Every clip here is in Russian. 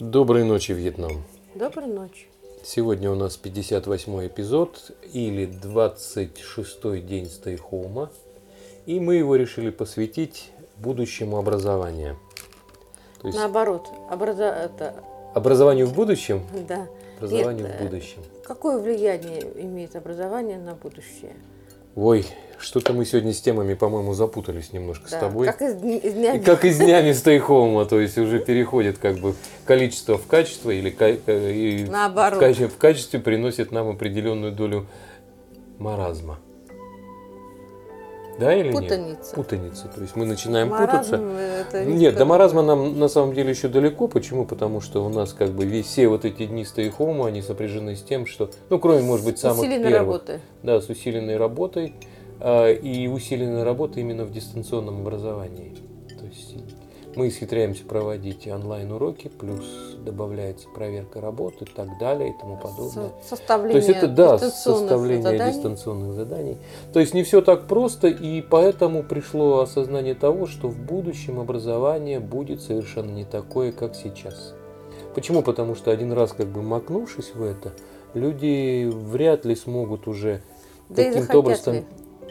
Доброй ночи, Вьетнам. Доброй ночи. Сегодня у нас 58 эпизод или 26 день стейхоума. И мы его решили посвятить будущему образованию. То есть Наоборот, образа... это... образованию в будущем? Да. Образованию Нет, в будущем. Какое влияние имеет образование на будущее? Ой, что-то мы сегодня с темами, по-моему, запутались немножко да, с тобой. Как из, из днями. Как из днями стейхоума, то есть уже переходит как бы количество в качество или и Наоборот. В, качестве, в качестве приносит нам определенную долю маразма. Да или Путаница. нет? Путаница. То есть мы начинаем Маразм путаться. Это нет, до маразма нам на самом деле еще далеко. Почему? Потому что у нас как бы все вот эти дни стейхома, они сопряжены с тем, что, ну, кроме, может быть, самых усиленной первых. Работы. Да, с усиленной работой. А, и усиленная работа именно в дистанционном образовании. То есть мы исхитряемся проводить онлайн-уроки, плюс добавляется проверка работы и так далее и тому подобное. Составление То есть это да, составление заданий. дистанционных заданий. То есть не все так просто, и поэтому пришло осознание того, что в будущем образование будет совершенно не такое, как сейчас. Почему? Потому что один раз как бы макнувшись в это, люди вряд ли смогут уже да каким-то образом... Ли?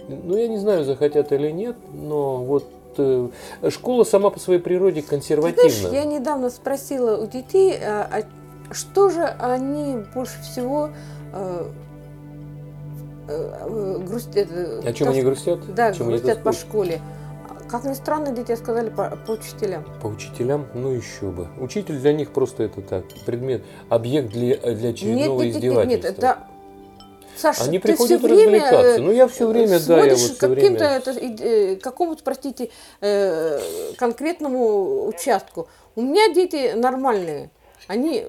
Ну, я не знаю, захотят или нет, но вот э, школа сама по своей природе консервативна. Знаешь, я недавно спросила у детей, а, а что же они больше всего э, э, грустят. О чем они грустят? Да, чем грустят по школе. Как ни странно, дети сказали по, по учителям. По учителям? Ну еще бы. Учитель для них просто это так, предмет, объект для, для очередного нет, нет, издевательства. Нет, нет, это Саша, Они приходят все время развлекаться. Ну, я все время, да, я вот все каким-то, время... э, какому-то, простите, э, конкретному участку. У меня дети нормальные. Они,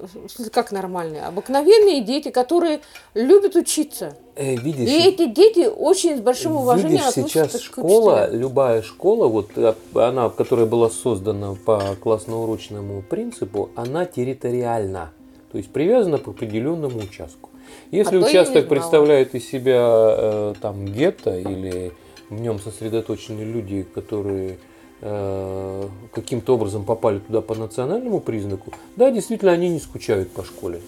как нормальные, обыкновенные дети, которые любят учиться. Э, видишь, и эти дети очень с большим уважением видишь, относятся сейчас к школа, учителям. любая школа, вот она, которая была создана по классно-урочному принципу, она территориальна. То есть привязана к определенному участку. Если а участок представляет из себя э, там гетто или в нем сосредоточены люди, которые э, каким-то образом попали туда по национальному признаку, да, действительно, они не скучают по школе.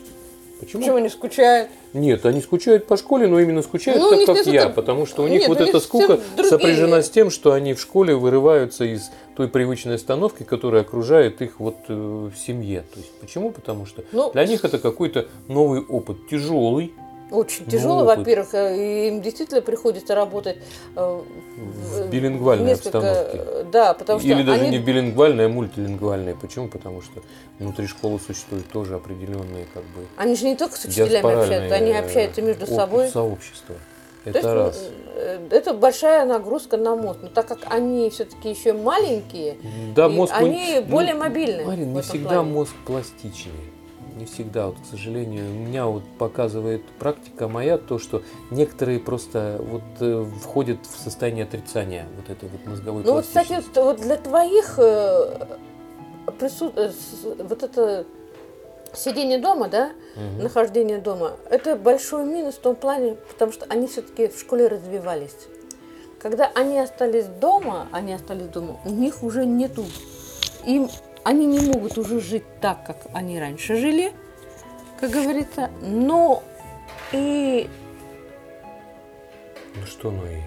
Почему? Почему не скучают? Нет, они скучают по школе, но именно скучают ну, так, как я, это... потому что у них Нет, вот эта скука сопряжена с тем, что они в школе вырываются из той привычной остановки, которая окружает их вот э, в семье. То есть почему? Потому что ну, для них это какой-то новый опыт, тяжелый, очень тяжело, во-первых, э, им действительно приходится работать э, в билингвальной несколько, обстановке. Да, потому что Или даже они... не билингвальной, а мультилингвальной. Почему? Потому что внутри школы существуют тоже определенные как бы. Они же не только с учителями общаются, они общаются между собой. Сообщество. Это То есть, раз. Это большая нагрузка на мозг. Но так как они все-таки еще маленькие, да, мозг они ну, более мобильны. Марин, не всегда плане. мозг пластичный не всегда, вот, к сожалению, у меня вот показывает практика моя то, что некоторые просто вот э, входят в состояние отрицания вот этой вот мозговой Ну вот, кстати, вот для твоих э, прису... э, вот это сидение дома, да, угу. нахождение дома, это большой минус в том плане, потому что они все-таки в школе развивались. Когда они остались дома, они остались дома, у них уже нету им они не могут уже жить так, как они раньше жили, как говорится, но и... Ну что, ну и...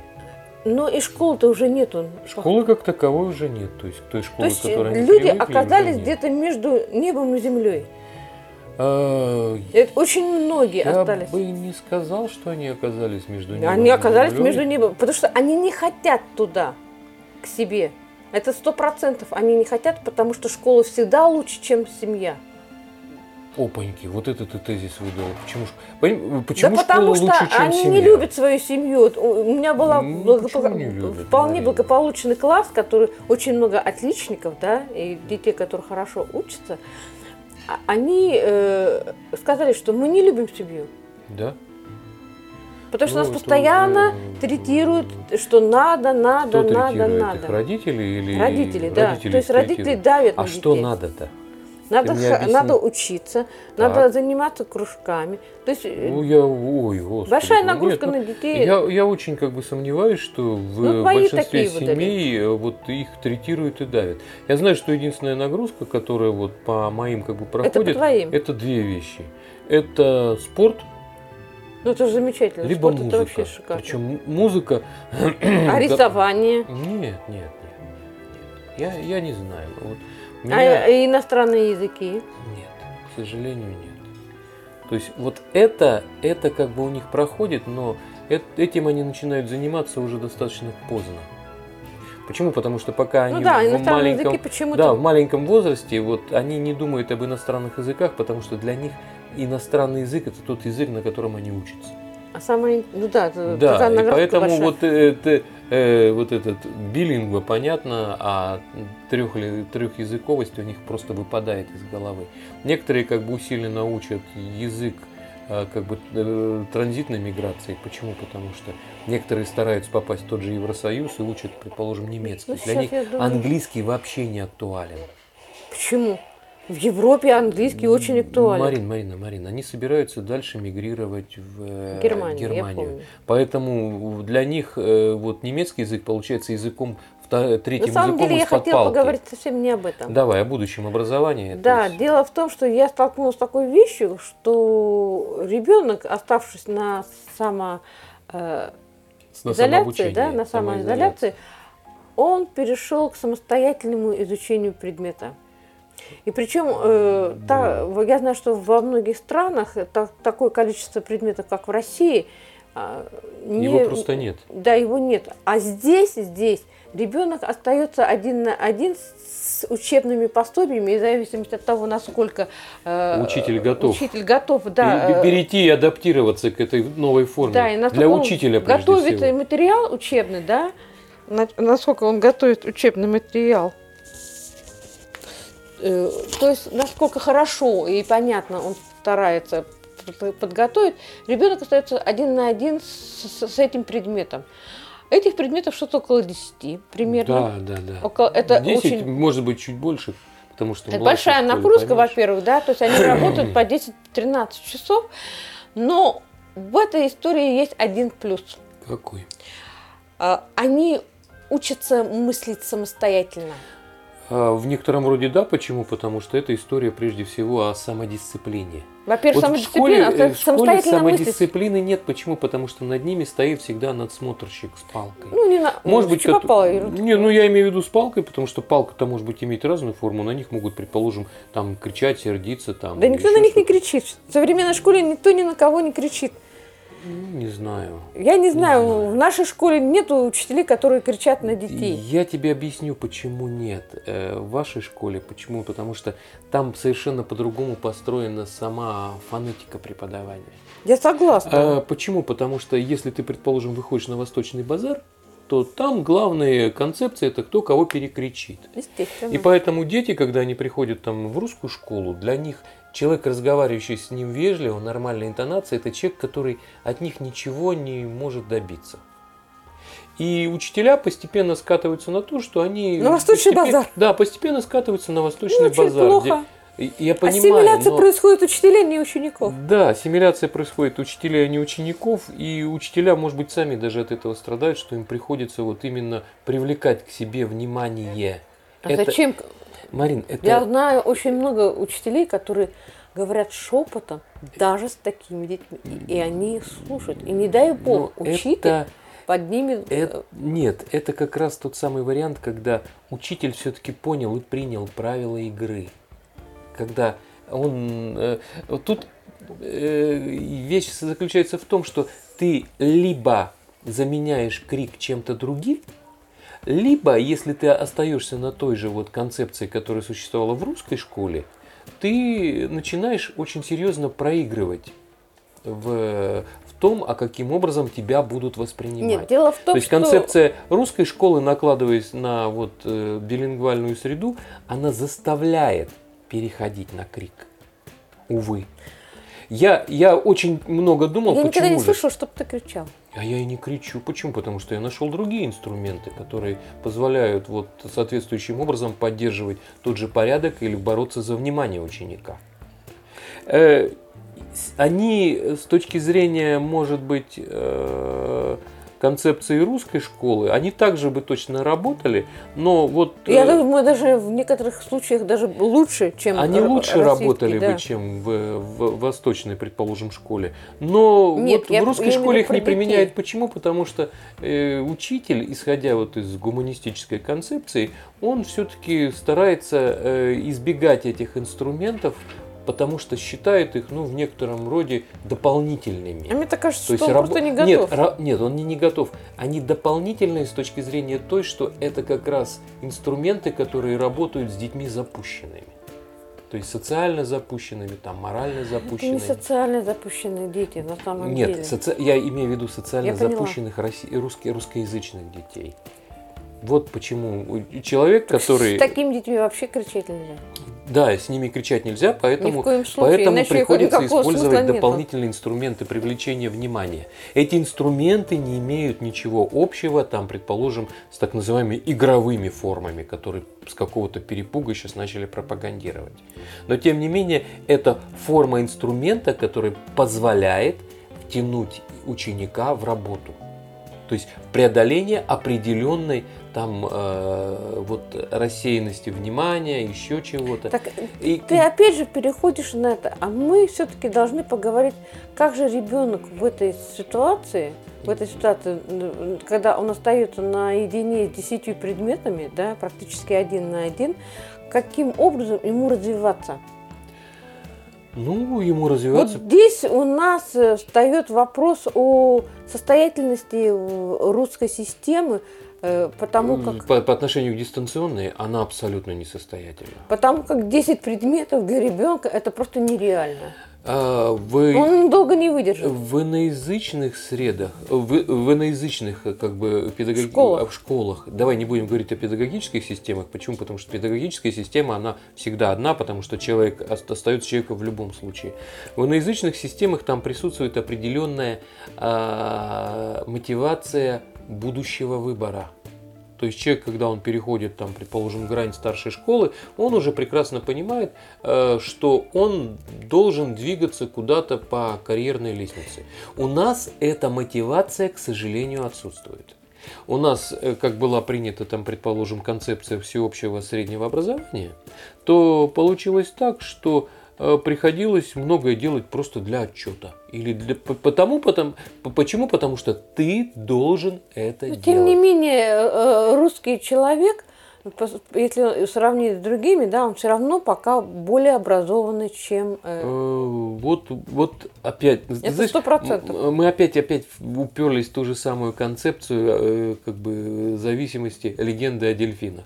Но и школы-то уже нету. Школы как таковой уже нет. То есть той школы, То есть которой они люди привыкли, оказались где-то между небом и землей. А, Это очень многие я остались. Я бы не сказал, что они оказались между небом Они оказались землей. между небом, потому что они не хотят туда, к себе. Это сто процентов они не хотят, потому что школа всегда лучше, чем семья. Опаньки, вот это ты тезис выдал. Почему, почему да потому что лучше, чем они семья? не любят свою семью. У меня был ну, благопо... любят, вполне Марина? благополучный класс, который очень много отличников, да, и детей, которые хорошо учатся. А Они э, сказали, что мы не любим семью. Да? Потому что Ну, нас постоянно уже- третируют, что надо, надо, Кто надо, надо. их? Родители или Родители, да. родители То есть родители давят А на что детей. надо-то? Надо, надо учиться, Так. надо заниматься кружками. То есть э, Ну, я, ой, господи. большая нагрузка нет, ну, на детей. Я, я очень как бы сомневаюсь, что в Ну, большинстве такие вот семей э, вот их третируют и давят. Я знаю, что единственная нагрузка, которая вот по моим как бы Это по проходит, твоим. это две вещи. Это спорт, Ну это же замечательно. либо Спорт музыка. это вообще шикарно. Причем музыка. А рисование? Нет, нет, нет. нет. Я, я не знаю. Вот А меня- э, иностранные языки? Нет, к сожалению, нет. То есть вот это, это как бы у них проходит, но эт- этим они начинают заниматься уже достаточно поздно. Почему? Потому что пока они Ну да, в маленьком, да, в маленьком возрасте, вот они не думают об иностранных языках, потому что для них иностранный язык это тот язык, на котором они учатся. А самое, ну да, это Да, и поэтому большая. вот, это, э, вот этот билингва, понятно, а трех, трехязыковость у них просто выпадает из головы. Некоторые как бы усиленно учат язык э, как бы э, транзитной миграции. Почему? Потому что некоторые стараются попасть в тот же Евросоюз и учат, предположим, немецкий. Ну, Для них думаю- английский вообще не актуален. Почему? В Европе английский очень актуален. Марин, Марина, Марина, они собираются дальше мигрировать в э, Германию, Германию. Поэтому для них э, вот немецкий язык получается языком третьим На самом языком деле я хотела палки. поговорить совсем не об этом. Давай о будущем образовании. Да, есть- дело в том, что я столкнулась с такой вещью, что ребенок, оставшись на само э, на изоляции, да, на самоизоляции, он перешел к самостоятельному изучению предмета. И причем, э, та- я знаю, что во многих странах та- такое количество предметов, как в России, а, не- Его просто нет. Да, его нет. А здесь, здесь ребенок остается один на один с учебными пособиями, и в зависимости от того, насколько э, Учитель готов. учитель готов, да, Пе- э, Перейти и адаптироваться к этой новой форме. да, и Для учителя прежде готовит всего. материал учебный, да, на- насколько он готовит учебный материал. Э, То есть, насколько хорошо и понятно он старается подготовить, ребенок остается один на один с, с- этим предметом. Этих предметов что-то около 10 примерно. Да, да, да. Около, это 10, очень может быть, чуть больше, потому что это большая нагрузка, во-первых, да, то есть они работают по 10-13 часов, но в этой истории есть один плюс. Какой? А, Они учатся мыслить самостоятельно. А, В некотором роде да. Почему? Потому что это история прежде всего о самодисциплине. Во-первых, Вот в школе, самодисциплина, а э, в школе самостоятельно мыслить. самодисциплины нет. Почему? Потому что над ними стоит всегда надсмотрщик с палкой. Ну, не на... Может быть, что кот- попало, не, ну я имею в виду с палкой, потому что палка-то может быть иметь разную форму. На них могут, предположим, там кричать, сердиться, там. Да никто на них не кричит. В современной школе никто ни на кого не кричит. Ну, Не знаю. Я не знаю, знаю. в нашей школе нету учителей, которые кричат на детей. Я тебе объясню, почему нет. Э, В вашей школе почему? Потому что там совершенно по-другому построена сама фонетика преподавания. Я согласна. А почему? Потому что если ты, предположим, выходишь на Восточный базар, то там главная концепция это кто кого перекричит. Естественно. И поэтому дети, когда они приходят там в русскую школу, для них человек, разговаривающий с ним вежливо, нормальной интонацией, это человек, который от них ничего не может добиться. И учителя постепенно скатываются на то, что они... На Восточный постепенно- базар. Да, постепенно скатываются на Ну, Восточный очень базар. плохо. где- Я понимаю, Ассимиляция но- происходит учителей, не учеников. да, ассимиляция происходит учителей, а не учеников, и учителя, может быть, сами даже от этого страдают, что им приходится вот именно привлекать к себе внимание. А Это- зачем? Марин, это Я знаю очень много учителей, которые говорят шепотом даже с такими детьми. И, и они слушают. И не дай бог, ну, учитель это- поднимет... э, это- нет, это как раз тот самый вариант, когда учитель все-таки понял и принял правила игры. Когда он... э, тут э, вещь заключается в том, что ты либо заменяешь крик чем-то другим, либо, если ты остаешься на той же вот концепции, которая существовала в русской школе, ты начинаешь очень серьезно проигрывать в, в том, а каким образом тебя будут воспринимать. Нет, дело в том, То есть что... концепция русской школы, накладываясь на вот э, билингвальную среду, она заставляет переходить на крик. Увы. Я, я очень много думал, Я никогда почему не же. слышала, чтобы ты кричал. А я и не кричу. Почему? Потому что я нашел другие инструменты, которые позволяют вот соответствующим образом поддерживать тот же порядок или бороться за внимание ученика. Э, они с точки зрения, может быть, э, концепции русской школы, они также бы точно работали, но вот... Я э, думаю, даже в некоторых случаях даже лучше, чем Они лучше работали да. бы, чем в, в восточной, предположим, школе. Но Нет, вот я, в русской я школе их не применяют. Почему? Потому что э, учитель, исходя вот из гуманистической концепции, он все-таки старается э, избегать этих инструментов, потому что считает их, ну, в некотором роде дополнительными. А мне так кажется, То что он раб... просто не готов. Нет, нет, он не, не готов. Они дополнительные с точки зрения той, что это как раз инструменты, которые работают с детьми запущенными. То есть социально запущенными, там, морально запущенными. Это не социально запущенные дети на самом Нет, деле. Нет, соци... я имею в виду социально я запущенных россий... русский... русскоязычных детей. Вот почему человек, который... С такими детьми вообще кричать нельзя. Да, с ними кричать нельзя, поэтому, поэтому приходится использовать дополнительные нет. инструменты привлечения внимания. Эти инструменты не имеют ничего общего, там, предположим, с так называемыми игровыми формами, которые с какого-то перепуга сейчас начали пропагандировать. Но тем не менее, это форма инструмента, который позволяет втянуть ученика в работу. То есть преодоление определенной там э, вот рассеянности внимания, еще чего-то. Так и, ты опять же переходишь на это, а мы все-таки должны поговорить, как же ребенок в этой ситуации, в этой ситуации, когда он остается наедине с десятью предметами, да, практически один на один, каким образом ему развиваться? Ну, ему развиваться. Вот здесь у нас э, встает вопрос о состоятельности русской системы, э, потому как... По, по отношению к дистанционной она абсолютно несостоятельна. Потому как 10 предметов для ребенка это просто нереально. А, вы, Он долго не выдержит. В иноязычных средах, в, в иноязычных как бы педагоги... школах. в школах, давай не будем говорить о педагогических системах. Почему? Потому что педагогическая система, она всегда одна, потому что человек остается человеком в любом случае. В иноязычных системах там присутствует определенная а, мотивация будущего выбора. То есть человек, когда он переходит, там, предположим, грань старшей школы, он уже прекрасно понимает, э, что он должен двигаться куда-то по карьерной лестнице. У нас эта мотивация, к сожалению, отсутствует. У нас, э, как была принята, там, предположим, концепция всеобщего среднего образования, то получилось так, что приходилось многое делать просто для отчета. Или для, потому, потому, почему? Потому что ты должен это Но, делать. Тем не менее, э, э, русский человек, если сравнить с другими, да, он все равно пока более образованный, чем... Э... Вот, вот опять... Это сто процентов. Мы опять, опять уперлись в ту же самую концепцию как бы зависимости легенды о дельфинах.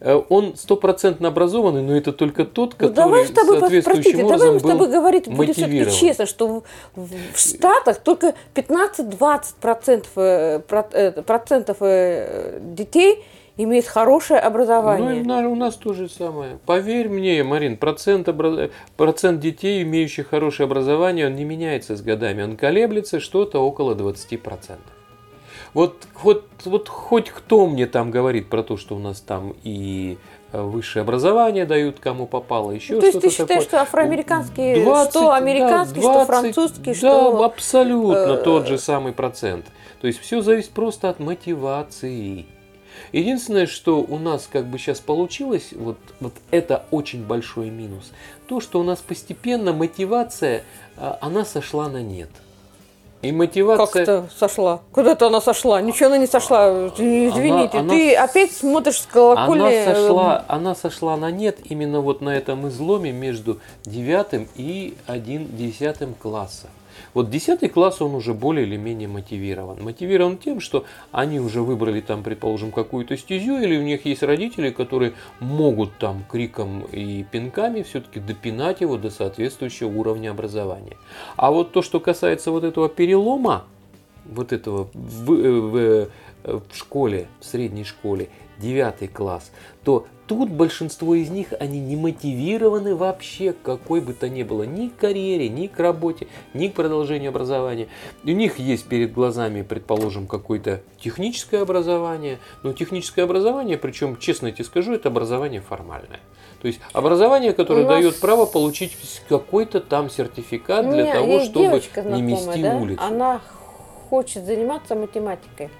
Э, он стопроцентно образованный, но это только тот, который ну, давай с тобой, соответствующим простите, образом давай с тобой говорить все-таки честно, что в, в Штатах только 15-20 процентов, э, э, процентов детей имеет хорошее образование. Ну, у нас то же самое. Поверь мне, Марин, процент, образ... процент детей, имеющих хорошее образование, он не меняется с годами. Он колеблется что-то около 20%. Вот, вот, вот хоть кто мне там говорит про то, что у нас там и э, высшее образование дают, кому попало, еще ну, то есть ты считаешь, такое. что афроамериканские, 20, что американские, да, 20, что французские, да, что... Да, абсолютно э... тот же самый процент. То есть все зависит просто от мотивации. Единственное, что у нас как бы сейчас получилось, вот, вот это очень большой минус, то, что у нас постепенно мотивация, а, она сошла на нет. И мотивация... Как это сошла? Куда-то она сошла? Ничего она не сошла. Извините, она, ты она... опять смотришь с колокольни. Она сошла, она сошла на нет именно вот на этом изломе между девятым и один десятым классом. Вот 10 класс он уже более или менее мотивирован. Мотивирован тем, что они уже выбрали там, предположим, какую-то стезю, или у них есть родители, которые могут там криком и пинками все-таки допинать его до соответствующего уровня образования. А вот то, что касается вот этого перелома, вот этого в, в, в школе, в средней школе, 9 класс, то тут большинство из них, они не мотивированы вообще к какой бы то ни было, ни к карьере, ни к работе, ни к продолжению образования. У них есть перед глазами, предположим, какое-то техническое образование, но техническое образование, причем, честно тебе скажу, это образование формальное. То есть образование, которое нас- дает право получить какой-то там сертификат для того, чтобы девочка не знакомая, мести да, улицу. Она хочет заниматься математикой.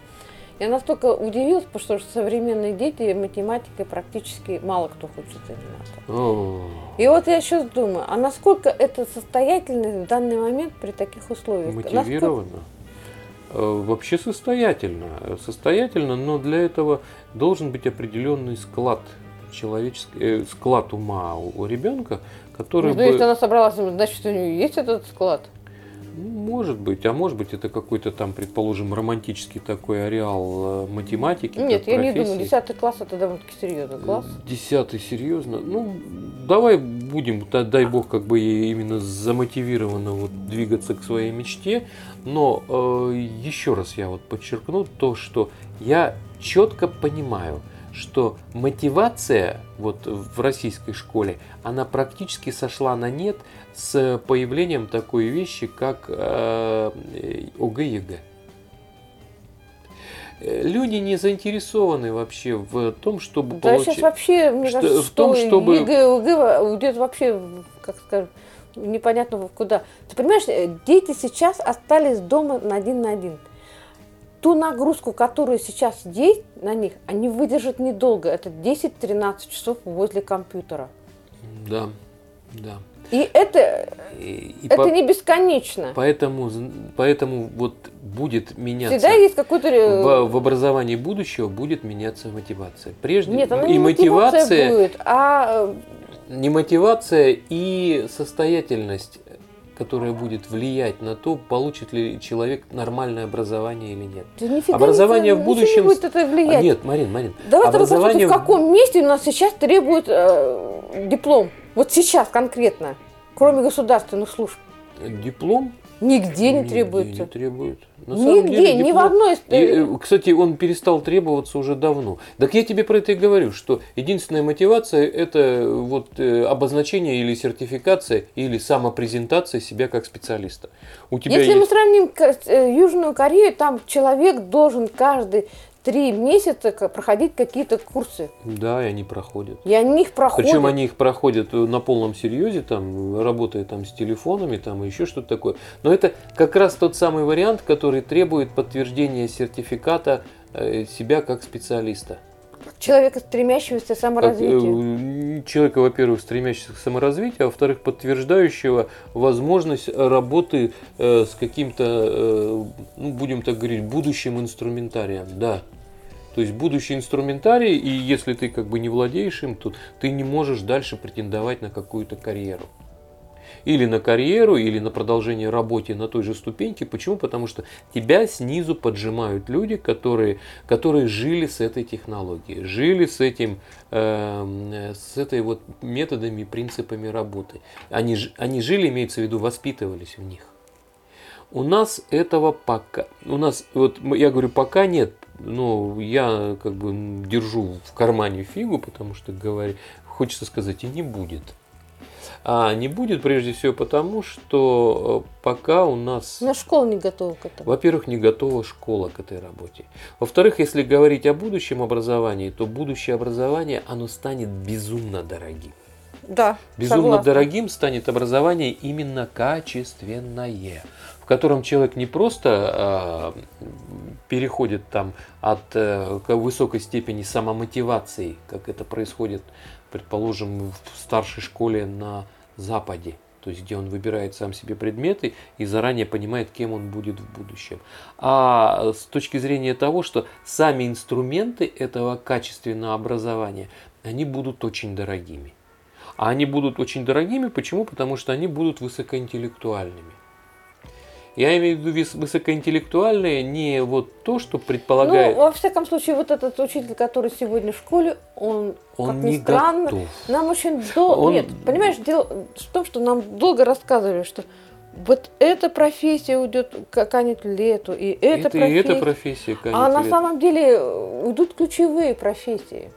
Я настолько удивилась, потому что современные дети математикой практически мало кто хочет заниматься. И вот я сейчас думаю, а насколько это состоятельно в данный момент при таких условиях? Мотивировано. Э, Вообще состоятельно. Состоятельно, но для этого должен быть определенный склад человеческий, э, склад ума у, у ребенка, который Ну, бы... если она собралась, значит, у нее есть этот склад. Ну, Может быть, а может быть это какой-то там, предположим, романтический такой ареал э, математики. Нет, я не думаю, профессии. 10 класс это довольно-таки серьезный класс. Десятый, серьезно? Ну, давай будем, да- дай бог, как бы именно замотивированно вот двигаться к своей мечте. Но э, еще раз я вот подчеркну то, что я четко понимаю, что мотивация вот в российской школе, она практически сошла на нет с появлением такой вещи, как э, ОГЭ. Э, Люди не заинтересованы вообще в том, чтобы Да сейчас получить... вообще, мне что- кажется, в том, что чтобы- ЕГЭ, ЕГЭ уйдет вообще, как скажем, непонятно куда. Ты понимаешь, э, дети сейчас остались дома на один на один. Ту нагрузку, которую сейчас есть на них, они выдержат недолго. Это 10-13 часов возле компьютера. Да, да. И это, И, и это по- не бесконечно. поэтому, поэтому вот будет меняться Всегда есть какой-то... в, в образовании будущего будет меняться мотивация. Прежде Нет, она и не мотивация мотивация, будет, а э, не мотивация и состоятельность, которая будет влиять на то, получит ли человек нормальное образование или нет. да нифига Образование не- в не будущем- будет это А влиять. нет, Марин, Марин, Давай образование в каком месте у нас сейчас требует э, диплом. Вот сейчас конкретно, кроме государственных служб. диплом Нигде не нигде требуется. не требует. На Нигде, деле ни в одной... из- И, э, кстати, он перестал требоваться уже давно. Так я тебе про это и говорю, что единственная мотивация это вот э, обозначение или сертификация или самопрезентация себя как специалиста. У тебя Если мы есть сравним Ко- э, Южную Корею, там человек должен каждые три месяца проходить какие-то курсы. да, и они проходят. И они их проходят. Причем они их проходят э, на полном серьезе, там, работая там с телефонами, там, и еще что-то такое. Но это как раз тот самый вариант, который требует подтверждения сертификата э, себя как специалиста. Человека, стремящегося к саморазвитию. э, человека, во-первых, стремящегося к саморазвитию, а во-вторых, подтверждающего возможность работы э, с каким-то, э, ну, будем так говорить, будущим инструментарием, да. То есть будущий инструментарий, и если ты как бы не владеешь им, то ты не можешь дальше претендовать на какую-то карьеру. Или на карьеру, или на продолжение работы на той же ступеньке. Почему? Потому что тебя снизу поджимают люди, которые, которые жили с этой технологией, жили с этим, эм, с этой вот методами, принципами работы. Они, они жили, имеется в виду, воспитывались в них. У нас этого пока, у нас, вот я говорю, пока нет, но я как бы держу в кармане фигу, потому что говорю, хочется сказать, и не будет. А не будет прежде всего потому, что э, пока у нас, Но школа не готова к этому. во-первых, не готова школа к этой работе. Во-вторых, если говорить о будущем образовании, то будущее образование, оно станет безумно дорогим. Да, Безумно согласна. дорогим станет образование именно качественное, в котором человек не просто а, переходит там от э, высокой степени самомотивации, как это происходит, предположим, в старшей школе на Западе, то есть где он выбирает сам себе предметы и заранее понимает, кем он будет в будущем. А с точки зрения того, что сами инструменты этого качественного образования, они будут очень дорогими. А они будут очень дорогими, почему? Потому что они будут высокоинтеллектуальными. Я имею в виду высокоинтеллектуальные не вот то, что предполагает, Ну, во всяком случае, вот этот учитель, который сегодня в школе, он, он как ни не странно, готов. нам очень долго... Он- Нет, понимаешь, дело в том, что нам долго рассказывали, что вот эта профессия уйдет канет лету, и эта это, профессия. И эта профессия канет А на лету. самом деле э, уйдут ключевые профессии.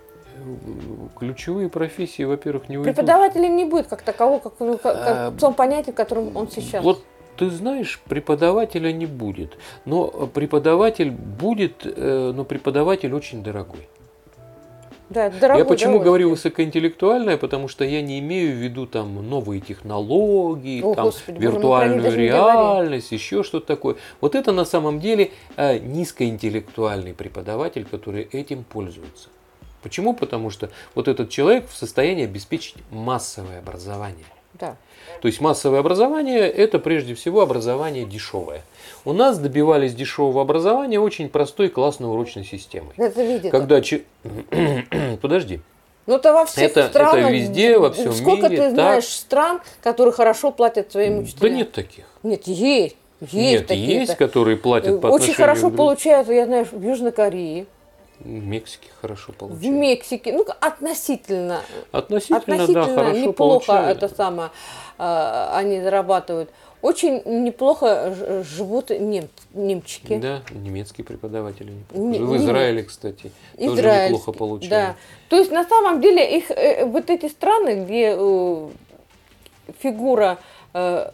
Ключевые профессии, во-первых, не уйдут. Преподавателя не будет как такового, как, ну, как- как А, в том понятии, в котором он сейчас. Вот ты знаешь, преподавателя не будет. Но преподаватель будет, э, но преподаватель очень дорогой. да, это дорогое я почему говорю удовольствие. высокоинтеллектуальное, потому что я не имею в виду там новые технологии, О, там, Господи, боже виртуальную не реальность, еще что-то такое. Вот это на самом деле э, низкоинтеллектуальный преподаватель, который этим пользуется. Почему? Потому что вот этот человек в состоянии обеспечить массовое образование. Да. То есть массовое образование – это прежде всего образование дешевое. У нас добивались дешевого образования очень простой классной урочной системой. Это видит. Когда... че- Подожди. Ну, это во всех Это- это странах. везде, во всем Сколько мире, ты так. знаешь стран, которые хорошо платят своим Да учителям? нет таких. Нет, есть. Есть Нет, такие. есть, которые платят по Очень хорошо получают, я знаю, в Южной Корее, В Мексике хорошо в получают. Мексике. Ну, относительно. Относительно, Относительно да, хорошо неплохо получают. это самое, э, они зарабатывают. Очень неплохо живут нем- немчики. Да, немецкие преподаватели Не-. В Израиле, кстати, тоже Израильский, неплохо получают. Да. То есть на самом деле их э, вот эти страны, где э, фигура э,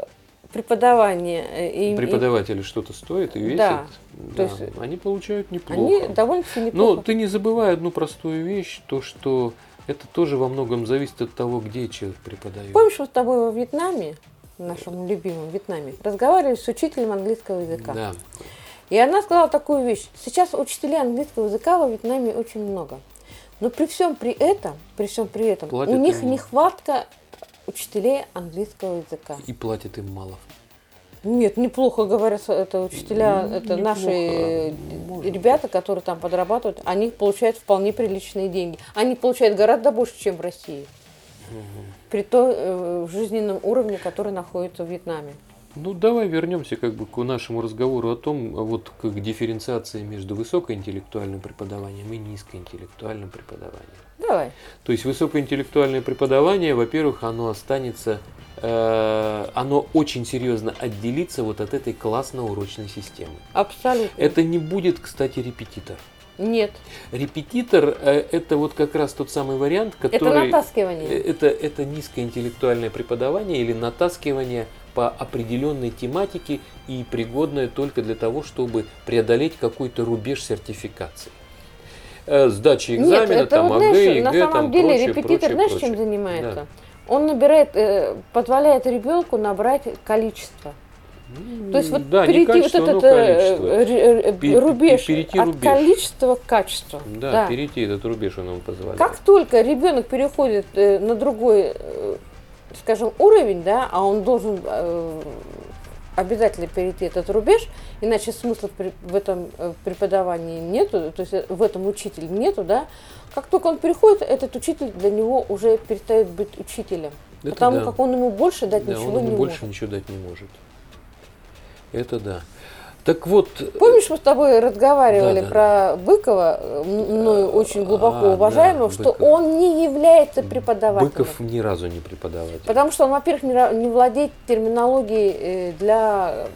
преподавания э, и- и- Преподаватели что-то стоят и весят. Да. Да, То есть они получают неплохо. они довольно-таки Но неплохо. ты не забывай одну простую вещь, то что это тоже во многом зависит от того, где человек преподает. Помнишь, мы с тобой во Вьетнаме, в нашем любимом Вьетнаме, разговаривали с учителем английского языка. Да. И она сказала такую вещь. Сейчас учителей английского языка во Вьетнаме очень много. Но при всем при этом, при всем при этом, Платят у них им. нехватка учителей английского языка. И платят им мало. Нет, неплохо говорят, это учителя, Ну, это неплохо, наши э, может ребята, которые там подрабатывают, они получают вполне приличные деньги. Они получают гораздо больше, чем в России. При том э, жизненном уровне, который находится в Вьетнаме. Ну, давай вернемся как бы к нашему разговору о том, вот к дифференциации между высокоинтеллектуальным преподаванием и низкоинтеллектуальным преподаванием. Давай. То есть высокоинтеллектуальное преподавание, во-первых, оно останется, э, оно очень серьезно отделится вот от этой классно-урочной системы. Абсолютно. Это не будет, кстати, репетитор. Нет. Репетитор э, это вот как раз тот самый вариант, Это который... натаскивание. Э, Это, это низкоинтеллектуальное преподавание или натаскивание по определенной тематике и пригодное только для того, чтобы преодолеть какой-то рубеж сертификации. Э, Сдача экзамена, Нет, это там вот, АГ, знаешь, ЕГЭ, на самом там деле прочее, репетитор, прочее, знаешь, прочее. чем занимается? Да. Он набирает, э, позволяет ребенку набрать количество. То есть вот да, перейти вот этот э, Пе- рубеж перейти от рубеж. количества к качеству. Да, Да. перейти этот рубеж он ему позволяет. Как только ребенок переходит э, на другой, э, скажем, уровень, да, а он должен э, обязательно перейти этот рубеж, иначе смысла в этом э, преподавании нету, то есть э, в этом учителе нету, да. Как только он переходит, этот учитель для него уже перестает быть учителем, Это потому да. как он ему больше дать Да, ничего он ему не больше может. ничего дать не может. Это да. Так вот, Помнишь, мы с тобой разговаривали Да, да. про Быкова, э, мною очень глубоко А, уважаемого, да, что Быков. он не является преподавателем. Быков ни разу не преподаватель. Потому что он, во-первых, не, владеет терминологией э, для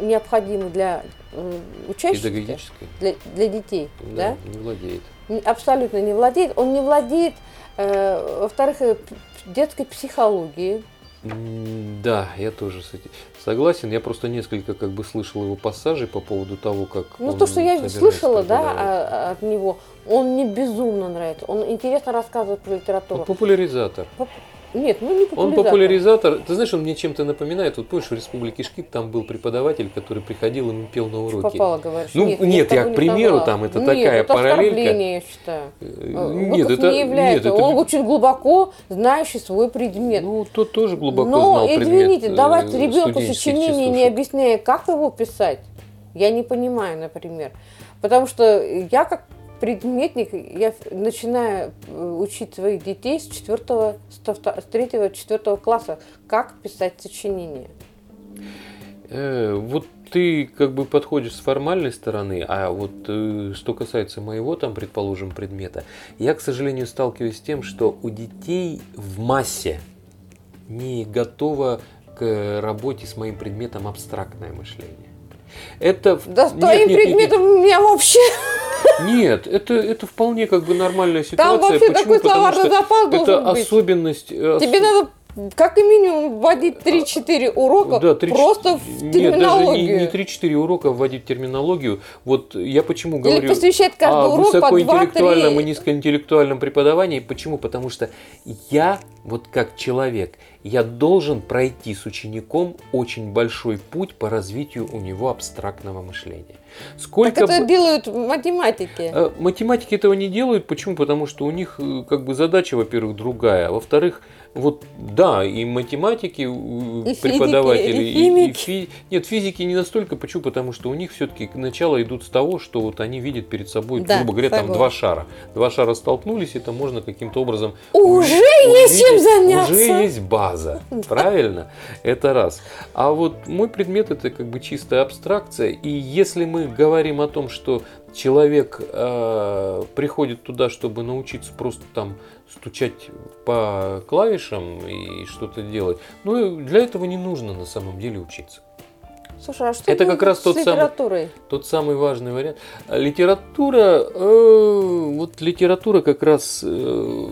необходимой для э, учащихся, Педагогической. для, для детей, да? Да, не владеет. Абсолютно не владеет. Он не владеет, э, во-вторых, детской психологией. Да, я тоже с этим согласен. Я просто несколько как бы слышал его пассажей по поводу того, как Ну, он то, что я слышала, да, преподавать. а- от него, он мне безумно нравится. Он интересно рассказывает про Он литературу. популяризатор. Поп- Нет, ну не Он популяризатор. популяризатор. Ты знаешь, он мне чем-то напоминает. Вот помнишь, в Республике Шкип там был преподаватель, который приходил и пел на уроки. Попала, говоришь. Ну, нет, нет, я к примеру, сказала. там это Нет, такая это параллелька. я считаю. Э, Э, Нет, это не является. нет, это Он очень глубоко знающий свой предмет. Ну, тот тоже глубоко Но, знал предмет. извините, э, давать ребенку студенческих сочинение, не объясняя, как его писать, я не понимаю, например. Потому что я как предметник, я начинаю э, учить своих детей с четвертого, с товто- с третьего, четвертого класса, как писать сочинение. Э, вот ты как бы подходишь с формальной стороны, а вот э, что касается моего там, предположим, предмета, я, к сожалению, сталкиваюсь с тем, что у детей в массе не готова к работе с моим предметом абстрактное мышление. Это да с твоим предметом у меня вообще нет, это, это вполне как бы нормальная ситуация. Там вообще Почему? такой словарный запас должен Это быть. особенность... Э, Тебе надо как и минимум вводить 3-4 урока да, 3, просто в терминологию. Нет, даже не, не 3-4 урока вводить терминологию. Вот я почему говорю Или посвящать каждый о урок высокоинтеллектуальном и низкоинтеллектуальном преподавании. Почему? Потому что я, вот как человек, я должен пройти с учеником очень большой путь по развитию у него абстрактного мышления. Сколько так это делают математики. Э, математики этого не делают. Почему? Потому что у них э, как бы задача, во-первых, другая. А во-вторых, вот да, и математики, и преподаватели, физики, и, и, и фи... нет, физики не настолько. Почему? Потому что у них все-таки начало идут с того, что вот они видят перед собой, да, грубо говоря, согласна. там два шара. Два шара столкнулись, это можно каким-то образом уже есть чем заняться. Уже есть база, правильно? Это раз. А вот мой предмет это как бы чистая абстракция, и если мы говорим о том, что человек э, приходит туда, чтобы научиться просто там стучать по клавишам и что-то делать, ну для этого не нужно на самом деле учиться. Слушай, а что это как раз тот самый, тот самый важный вариант. Литература, э, вот литература как раз. Э,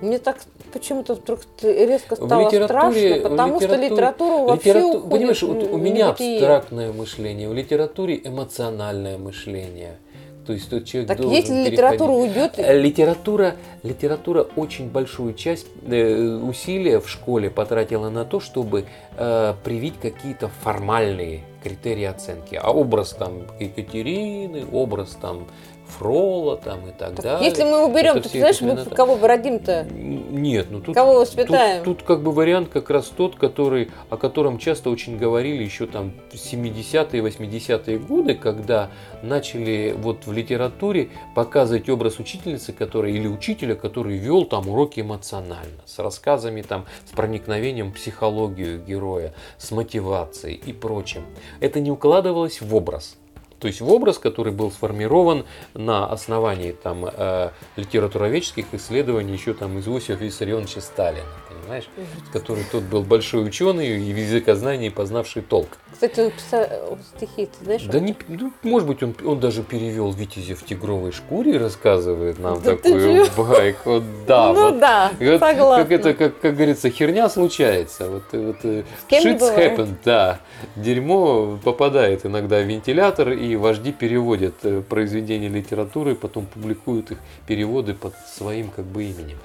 Мне так почему-то вдруг резко стало страшно, потому что литература вообще литерату... уходит Понимаешь, вот у меня абстрактное мышление, в литературе эмоциональное мышление. То есть тот человек так должен если литература уйдет? Э, литература, литература очень большую часть э, усилия в школе потратила на то, чтобы э, привить какие-то формальные критерии оценки. А образ там Екатерины, образ там Фрола там и так, так далее. Если мы уберем, то знаешь, мы кого бы родим-то? Нет, ну тут, кого воспитаем? Тут, тут как бы вариант как раз тот, который, о котором часто очень говорили еще там в 70-е, 80-е годы, когда начали вот в литературе показывать образ учительницы, который, или учителя, который вел там уроки эмоционально, с рассказами там, с проникновением в психологию героя, с мотивацией и прочим. Это не укладывалось в образ. То есть в образ, который был сформирован на основании там, э, литературоведческих исследований еще там из Иосифа Виссарионовича Сталина, понимаешь? Который тот был большой ученый и в языкознании познавший толк. Кстати, он писал стихи, ты знаешь? Да не, ну, может быть, он, он даже перевел Витязя в тигровой шкуре и рассказывает нам да такую байку. Да, ну вот, да, вот, согласна. Как это, как, как говорится, херня случается. Вот, вот, э, shit's happened, да. Дерьмо попадает иногда в вентилятор, и вожди переводят э, произведения литературы, потом публикуют их переводы под своим как бы именем.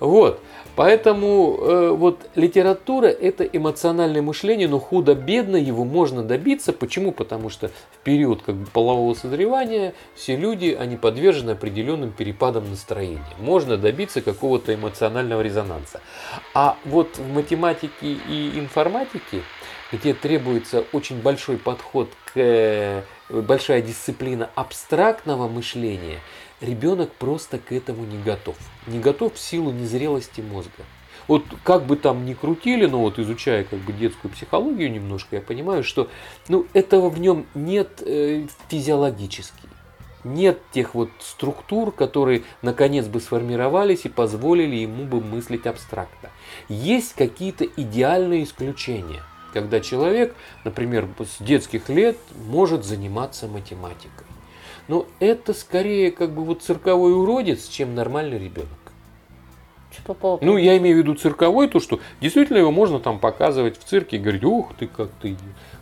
Вот. Поэтому э, вот литература это эмоциональное мышление, но худо-бедно его можно добиться. Почему? Потому что в период как бы, полового созревания все люди, они подвержены определенным перепадам настроения. Можно добиться какого-то эмоционального резонанса. А вот в математике и информатике, где требуется очень большой подход к э, большая дисциплина абстрактного мышления – ребенок просто к этому не готов. Не готов в силу незрелости мозга. Вот как бы там ни крутили, но вот изучая как бы детскую психологию немножко, я понимаю, что ну, этого в нем нет э, физиологически. Нет тех вот структур, которые наконец бы сформировались и позволили ему бы мыслить абстрактно. Есть какие-то идеальные исключения, когда человек, например, с детских лет может заниматься математикой. Но это скорее как бы вот цирковой уродец, чем нормальный ребенок. Что по Ну, я имею в виду цирковой, то, что действительно его можно там показывать в цирке и говорить, ух ты, как ты,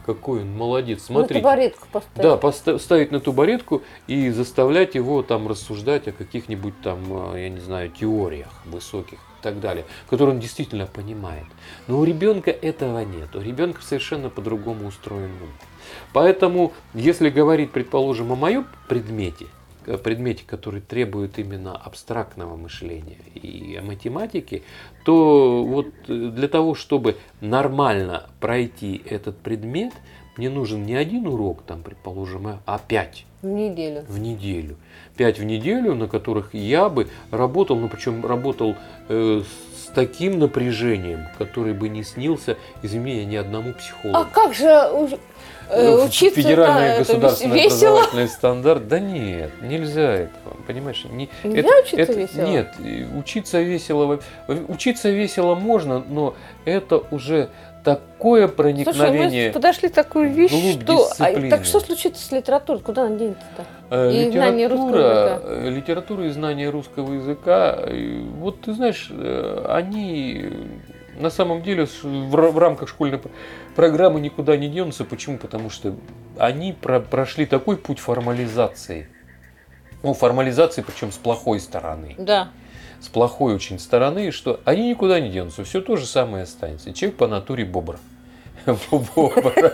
какой он молодец, смотри. На табуретку поставить. Да, поставить на табуретку и заставлять его там рассуждать о каких-нибудь там, э, я не знаю, теориях высоких и так далее, которые он действительно понимает. Но у ребенка этого нет. У ребенка совершенно по-другому устроен ум. Поэтому, если говорить, предположим, о моем предмете, предмете, который требует именно абстрактного мышления и о математике, то вот для того, чтобы нормально пройти этот предмет, мне нужен не один урок, там, предположим, а пять. В неделю. В неделю. Пять в неделю, на которых я бы работал, ну причем работал э, с таким напряжением, который бы не снился, извини ни одному психологу. А как же ну, учиться федеральный да, государственный образовательный стандарт. Да нет, нельзя этого, понимаешь? Не, нельзя это, учиться это, весело? Нет, учиться весело, учиться весело можно, но это уже такое Слушай, проникновение. мы подошли к такой вещь, что... а, так что случится с литературой? Куда она денется-то? Э, и знание русского литература, языка. э, литература и знание русского языка, э, вот ты знаешь, э, они э, на самом деле в, ра- в рамках школьной программы никуда не денутся. Почему? Потому что они про- прошли такой путь формализации. Ну, формализации, причем с плохой стороны. Да. С плохой очень стороны, что они никуда не денутся. Все то же самое останется. Человек по натуре бобр. Бобр.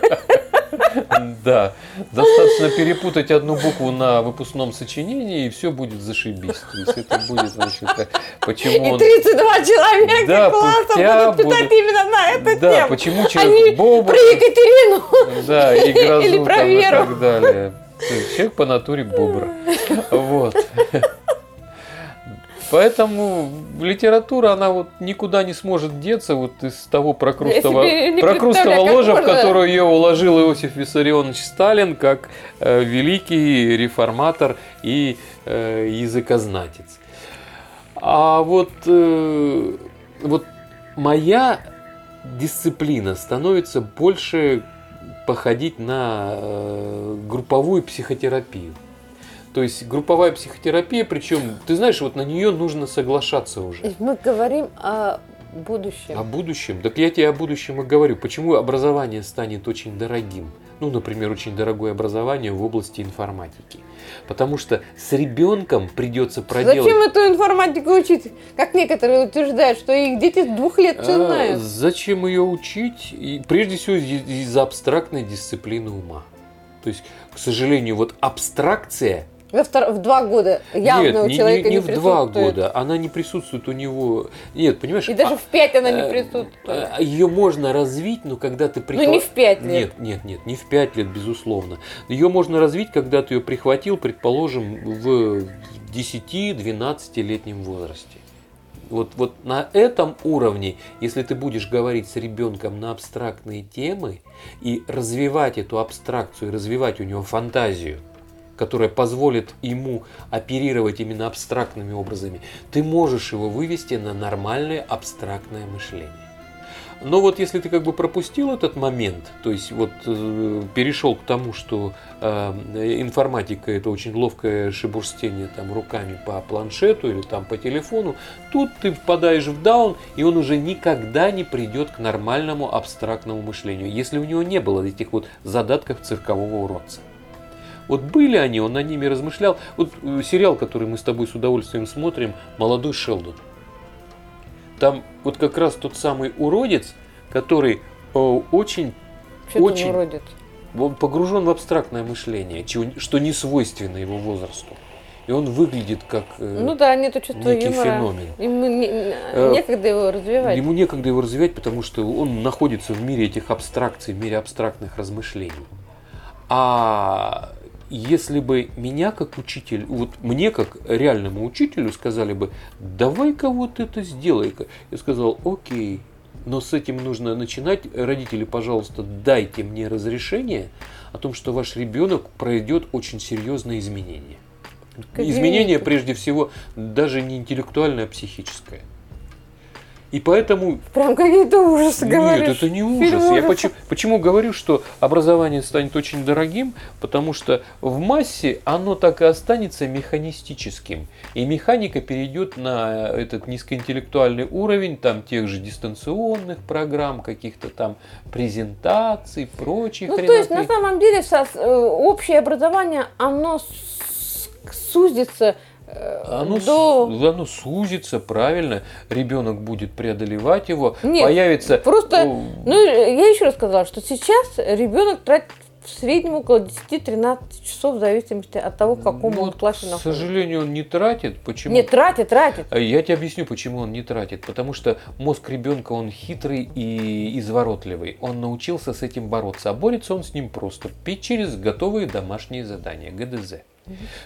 Да, достаточно перепутать одну букву на выпускном сочинении, и все будет зашибись. То есть это будет вообще почему И он... 32 человека Да, класса будут питать будут- именно на эту Да, тему. почему Они человек бобр, Про Екатерину. да, и грозу Или про там, и Веру. так далее. То есть человек по натуре бобр. Вот. Поэтому литература, она вот никуда не сможет деться вот из того представляю, как ложа, в которую ее уложил Иосиф Виссарионович Сталин, как э, великий реформатор и э, языкознатец. А вот, э, вот моя дисциплина становится больше походить на э, групповую психотерапию. То есть групповая психотерапия, причем, ты знаешь, вот на нее нужно соглашаться уже. Мы говорим о будущем. О будущем? Так я тебе о будущем и говорю. Почему образование станет очень дорогим? Ну, например, очень дорогое образование в области информатики. Потому что с ребенком придется проделать... Зачем эту информатику учить? Как некоторые утверждают, что их дети с двух лет все А, знают. Зачем ее учить? И прежде всего из- из-за абстрактной дисциплины ума. То есть, к сожалению, вот абстракция Во втор- В два года явно нет, у не, не- человека не не, в два года, она не присутствует у него. Нет, понимаешь? И даже а- в пять она не э, присутствует. Ее можно развить, но когда ты Ну не в пять лет. Нет, нет, нет, не в 5 лет, безусловно. Ее можно развить, когда ты ее прихватил, предположим, в 10-12-летнем возрасте. Вот, вот на этом уровне, если ты будешь говорить с ребенком на абстрактные темы и развивать эту абстракцию, развивать у него фантазию, которая позволит ему оперировать именно абстрактными образами, ты можешь его вывести на нормальное абстрактное мышление. Но вот если ты как бы пропустил этот момент, то есть вот э, перешел к тому, что э, информатика это очень ловкое шебурстение там руками по планшету или там по телефону, тут ты впадаешь в даун, и он уже никогда не придет к нормальному абстрактному мышлению, если у него не было этих вот задатков циркового уродца. Вот были они, он над ними размышлял. Вот э, сериал, который мы с тобой с удовольствием смотрим, «Молодой Шелдон». Там вот как раз тот самый уродец, который э, очень Что очень. уродец? он погружен в абстрактное мышление, что не свойственно его возрасту. И он выглядит как э, Ну да, нету чувства некий юмора. феномен. Ему не- некогда его развивать. Ему некогда его развивать, потому что он находится в мире этих абстракций, в мире абстрактных размышлений. А если бы меня как учитель, вот мне как реальному учителю сказали бы, давай-ка вот это сделай-ка. Я сказал, окей, но с этим нужно начинать. Родители, пожалуйста, дайте мне разрешение о том, что ваш ребенок пройдет очень серьезные изменения. Изменения, прежде всего, даже не интеллектуальное, а психическое. И поэтому Прям какие-то ужасы говоришь. нет, это не ужас. Я почему, почему говорю, что образование станет очень дорогим? Потому что в массе оно так и останется механистическим. И механика перейдет на этот низкоинтеллектуальный уровень там тех же дистанционных программ, каких-то там презентаций, прочих Ну, то есть, на самом деле, со- э, общее образование, оно сузится Оно, до... оно сузится, правильно, ребенок будет преодолевать его, Нет, появится... просто- о, Ну, я еще раз сказала, что сейчас ребенок тратит в среднем около 10-13 часов в зависимости от того, в каком ну, он классе К находится. сожалению, он не тратит. Почему? Нет, тратит, тратит. А Я тебе объясню, почему он не тратит. Потому что мозг ребенка, он хитрый и изворотливый. Он научился с этим бороться. А борется он с ним просто. Пить через готовые домашние задания, ГДЗ.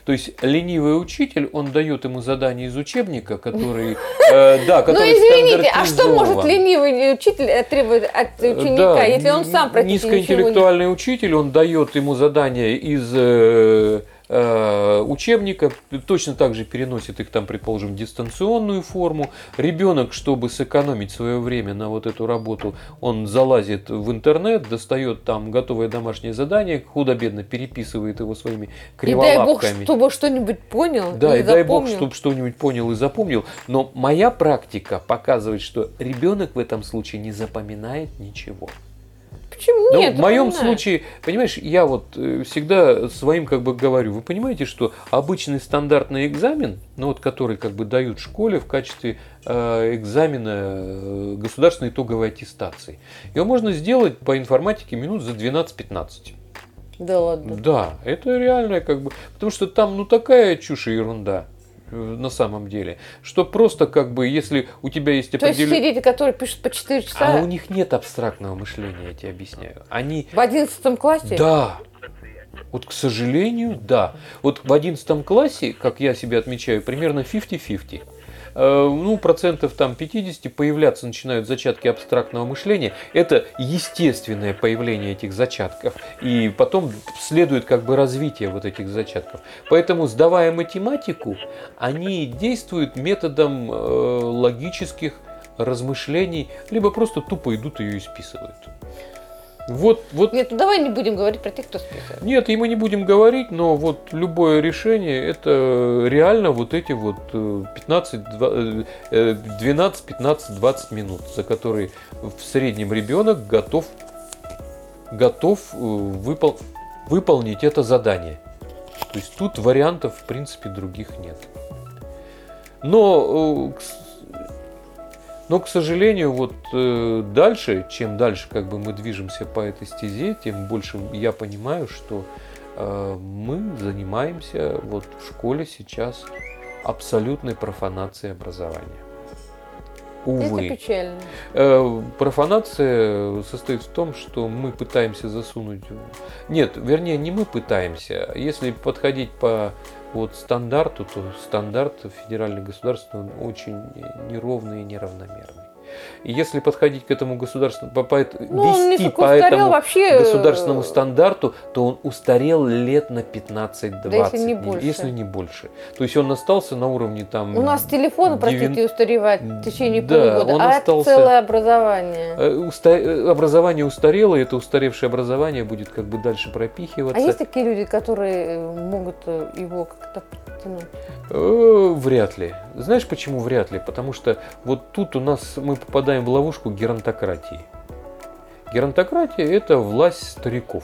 То есть ленивый учитель, он дает ему задание из учебника, который, э, да, Ну, который извините, а что может ленивый учитель э, требовать от Э, ученика, да, если он сам практически ничего не... Низкоинтеллектуальный учитель, он дает ему задание из э, э, учебника, точно так же переносит их там, предположим, в дистанционную форму. Ребенок, чтобы сэкономить свое время на вот эту работу, он залазит в интернет, достает там готовое домашнее задание, худо-бедно переписывает его своими криволапками. И дай бог, чтобы что-нибудь понял Да, и и дай бог, чтобы что-нибудь понял и запомнил. Но моя практика показывает, что ребенок в этом случае не запоминает ничего. Почему Ну, нет? в моем случае, понимаешь, я вот э, всегда своим как бы говорю, вы понимаете, что обычный стандартный экзамен, ну вот который как бы дают в школе в качестве э, экзамена э, государственной итоговой аттестации, его можно сделать по информатике минут за 12-15. Да ладно. Да, это реально как бы, потому что там ну такая чушь и ерунда на самом деле, что просто как бы, если у тебя есть То есть все определенные... дети, которые пишут по 4 часа А у них нет абстрактного мышления, я тебе объясняю. Они в 11 классе? да. Вот, к сожалению, да. Вот в 11 классе, как я себе отмечаю, примерно 50-50. Э, Ну, процентов там 50 появляться начинают зачатки абстрактного мышления. Это естественное появление этих зачатков. И потом следует как бы развитие вот этих зачатков. Поэтому, сдавая математику, они действуют методом э, логических размышлений, либо просто тупо идут и ее исписывают. Вот, вот Нет, ну давай не будем говорить про тех, кто списывает. нет, и мы не будем говорить, но вот любое решение это реально вот эти вот э, 15, два- э, 12, 15, 20 минут, за которые в среднем ребенок готов, готов э, выпол- выполнить это задание. То есть тут вариантов в принципе других нет. Но, э, но, к сожалению, вот э, дальше, чем дальше как бы мы движемся по этой стезе, тем больше я понимаю, что э, мы занимаемся вот в школе сейчас абсолютной профанацией образования. Увы. Это печально. Э, Профанация состоит в том, что мы пытаемся засунуть... Нет, вернее, не мы пытаемся. Если подходить по вот стандарту, то стандарт федеральный государственный он очень неровный и неравномерный. И если подходить к этому государственному, по, по Ну, вести по этому вообще. э, государственному стандарту, то он устарел лет на 15-20, Да если не больше. если не больше. То есть он остался на уровне там... У нас телефоны, простите, девян- устаревают в течение Да, полугода, он а остался- это целое образование. Э, уста- э, Образование устарело, и это устаревшее образование будет как бы дальше А пропихиваться. есть такие люди, которые могут его как-то подтянуть? Вряд ли. Знаешь почему вряд ли? Потому что вот тут у нас мы попадаем в ловушку геронтократии. Геронтократия – это власть стариков.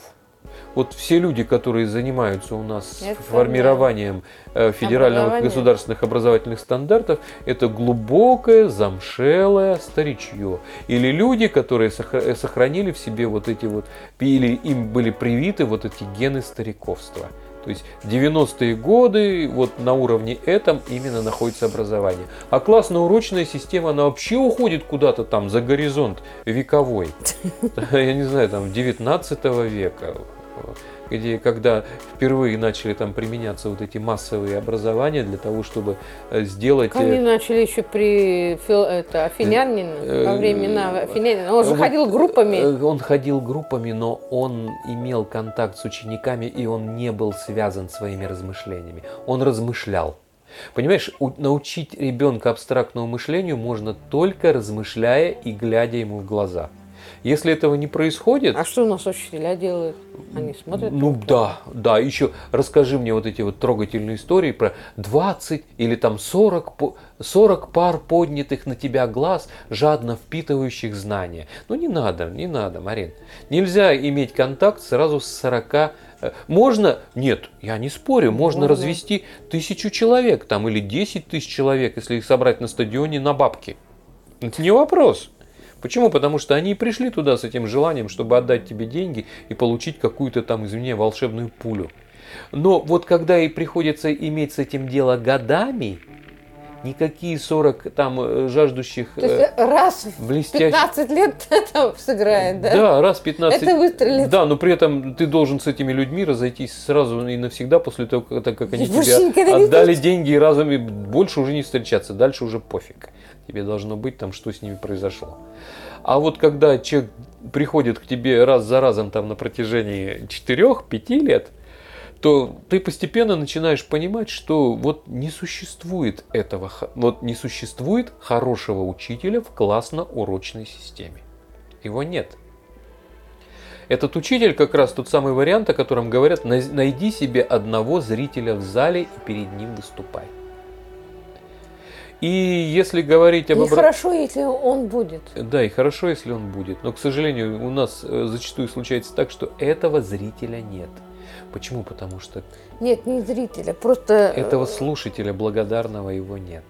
Вот все люди, которые занимаются у нас Это формированием э, федеральных государственных образовательных стандартов, это глубокое замшелое старичье. Или люди, которые э, сохранили в себе вот эти вот, или им были привиты вот эти гены стариковства. То есть 90-е годы вот на уровне этом именно находится образование. А классно-урочная система, она вообще уходит куда-то там за горизонт вековой. Я не знаю, там 19 века где когда впервые начали там применяться вот эти массовые образования для того, чтобы э, сделать... Как они э, начали еще при это, Афинянина, Э, во времена Афинянина. Он же вот, ходил группами. Он ходил группами, но он имел контакт с учениками, и он не был связан своими размышлениями. Он размышлял. Понимаешь, научить ребенка абстрактному мышлению можно только размышляя и глядя ему в глаза. Если этого не происходит, А что у нас учителя делают? Они смотрят? ну да, да, еще расскажи мне вот эти вот трогательные истории про 20 или там 40, по- 40 пар поднятых на тебя глаз, жадно впитывающих знания. Ну не надо, не надо, Марин. Нельзя иметь контакт сразу с 40. э, Можно, нет, я не спорю, можно Можно. развести тысячу человек там или 10 тысяч человек, если их собрать на стадионе на бабки. Это не вопрос. Почему? Потому что они и пришли туда с этим желанием, чтобы отдать тебе деньги и получить какую-то там, извини, волшебную пулю. Но вот когда и приходится иметь с этим дело годами, никакие 40 там э, жаждущих То есть э, э, раз блестящих... 15 лет это сыграет, да? Да, раз 15. Это выстрелит. Да, но при этом ты должен с этими людьми разойтись сразу и навсегда после того, как, как они тебе отдали деньги и разом и больше уже не встречаться. Дальше уже пофиг. Тебе должно быть там, что с ними произошло. А вот когда человек приходит к тебе раз за разом там на протяжении 4-5 лет, то ты постепенно начинаешь понимать, что вот не существует этого, вот не существует хорошего учителя в классно-урочной системе. Его нет. Этот учитель как раз тот самый вариант, о котором говорят, найди себе одного зрителя в зале и перед ним выступай. И если говорить об... И обра... хорошо, если он будет. Да, и хорошо, если он будет. Но, к сожалению, у нас э, зачастую случается так, что этого зрителя нет. Почему? Потому что... Нет, не зрителя, просто... Этого слушателя благодарного его нет.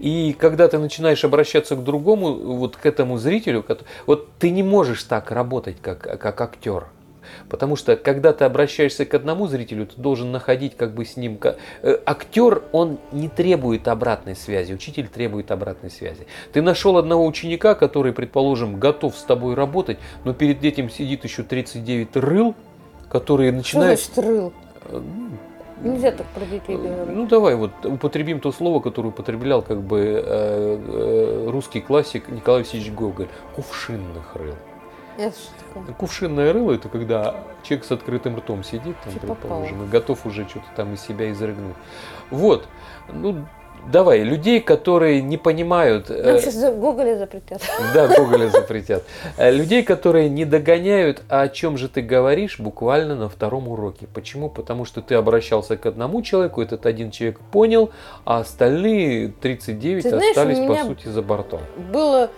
И когда ты начинаешь обращаться к другому, вот к этому зрителю, вот ты не можешь так работать, как, как актер. Потому что, когда ты обращаешься к одному зрителю, ты должен находить как бы с ним... Э, актер, он не требует обратной связи, учитель требует обратной связи. Ты нашел одного ученика, который, предположим, готов с тобой работать, но перед этим сидит еще 39 рыл, которые начинают... Что значит рыл? Э, Нельзя так про детей говорить. Ну давай вот употребим то слово, которое употреблял как бы э, э, русский классик Николай Васильевич Гоголь. Кувшинных рыл. Это что такое? Кувшинное рыло это когда человек с открытым ртом сидит, там, предположим, и готов уже что-то там из себя изрыгнуть. Вот. Ну, давай, людей, которые не понимают... Нам сейчас э, Гоголя запретят. Да, Гоголя запретят. Э, людей, которые не догоняют, а о чем же ты говоришь, буквально на втором уроке. Почему? Потому что ты обращался к одному человеку, этот один человек понял, а остальные 39 ты знаешь, остались, по сути, за бортом. Было Э,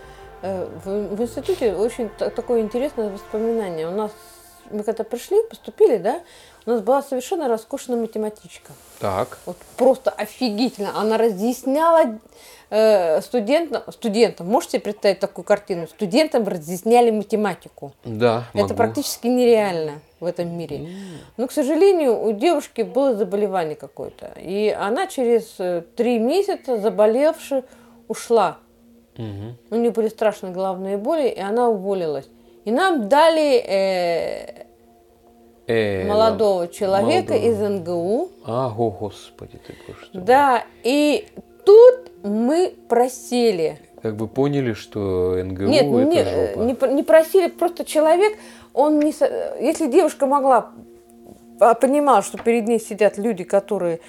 в, в институте очень такое интересное воспоминание. У нас, мы когда пришли, поступили, да, у нас была совершенно роскошная математичка. Так. Вот просто офигительно. Она разъясняла э, студентам, студентам, можете представить такую картину? Студентам разъясняли математику. Да, Это практически нереально в этом мире. Но, к сожалению, у девушки было заболевание какое-то. И она через э, три месяца заболевши ушла Угу. У нее были страшные головные боли, и она уволилась. И нам дали э, э, молодого человека молодого. из НГУ. А, о, господи, ты что. Да, и тут мы просели. Как бы поняли, что НГУ Нет, это не, жопа. Не, не просили, просто человек, он не... Если девушка могла, а, понимала, что перед ней сидят люди, которые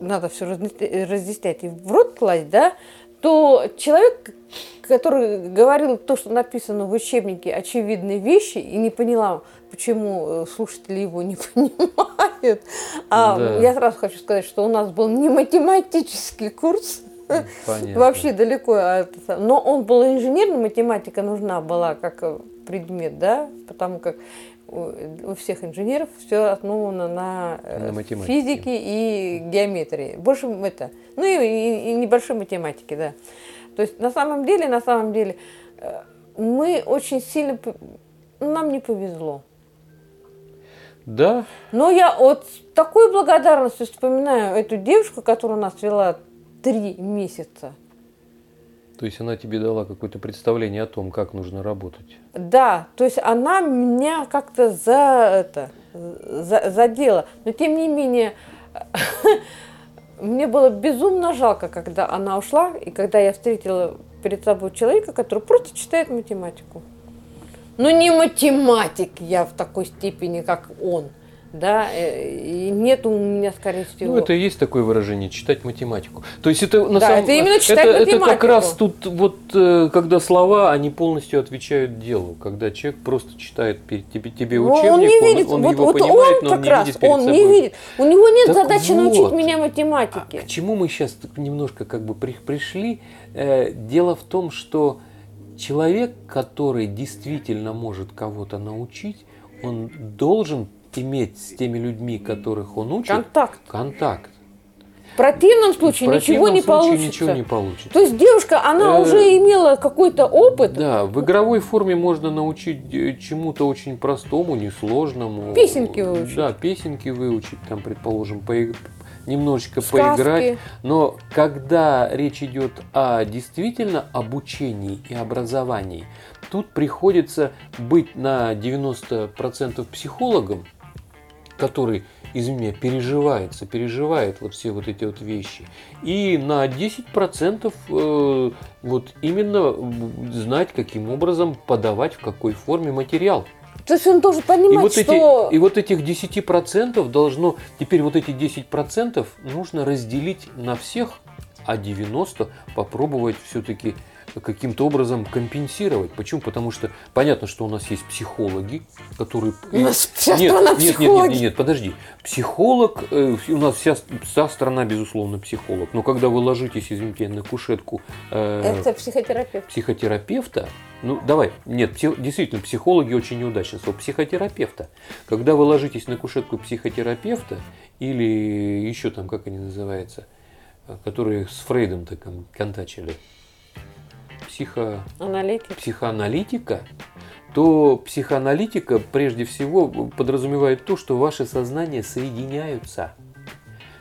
надо все разъяснять и в рот класть, да, то человек, который говорил то, что написано в учебнике, очевидные вещи, и не поняла, почему э, слушатели его не понимают. А да. я сразу хочу сказать, что у нас был не математический курс, Понятно. Вообще далеко. Но он был инженерный, математика нужна была как э, предмет, да, потому как у всех инженеров все основано на, э, на физике и геометрии. Больше это, ну и, и, и небольшой математики, да. То есть на самом деле, на самом деле, э, мы очень сильно, нам не повезло. Да. Но я вот с такой благодарностью вспоминаю эту девушку, которая нас вела три месяца. То есть она тебе дала какое-то представление о том, как нужно работать. Да, то есть она меня как-то за это за, задела. Но тем не менее, мне было безумно жалко, когда она ушла, и когда я встретила перед собой человека, который просто читает математику. Ну не математик я в такой степени, как он да, э, и нет у меня, скорее всего. Ну, это и есть такое выражение, читать математику. То есть это на да, самом это именно читать это, математику. это как раз тут вот, э, когда слова, они полностью отвечают делу, когда человек просто читает тебе, тебе учебник, он, не видит, он, он вот, его вот понимает, он но он не раз, видит перед он собой. не видит. У него нет так задачи вот, научить меня математике. А к чему мы сейчас немножко как бы пришли? Э, дело в том, что человек, который действительно может кого-то научить, он должен иметь с теми людьми, которых он учит, контакт. контакт. В противном случае в ничего не получится. ничего не получится. То есть девушка, она э, уже имела какой-то опыт. Да, в игровой форме можно научить э, чему-то очень простому, несложному. Песенки выучить. Да, песенки выучить, там, предположим, по, немножечко Сказки. поиграть. Но когда речь идет о действительно обучении и образовании, тут приходится быть на 90% психологом, который, извини меня, переживается, переживает вот все вот эти вот вещи. И на 10% э, вот именно знать, каким образом подавать, в какой форме материал. То есть он должен понимать, И вот, что... эти, и вот этих 10% должно, теперь вот эти 10% нужно разделить на всех, а 90 попробовать все-таки каким-то образом компенсировать. Почему? Потому что понятно, что у нас есть психологи, которые... У нас вся нет, страна нет, нет, нет, нет, нет, подожди. Психолог, э, у нас вся, вся страна, безусловно, психолог. Но когда вы ложитесь, извините, на кушетку э, Это психотерапевт. психотерапевта, ну давай, нет, действительно, психологи очень неудачно слово, психотерапевта. Когда вы ложитесь на кушетку психотерапевта или еще там, как они называются, э, которые с Фрейдом так кон- контачили, психо Аналитик. психоаналитика, то психоаналитика прежде всего подразумевает то, что ваши сознания соединяются.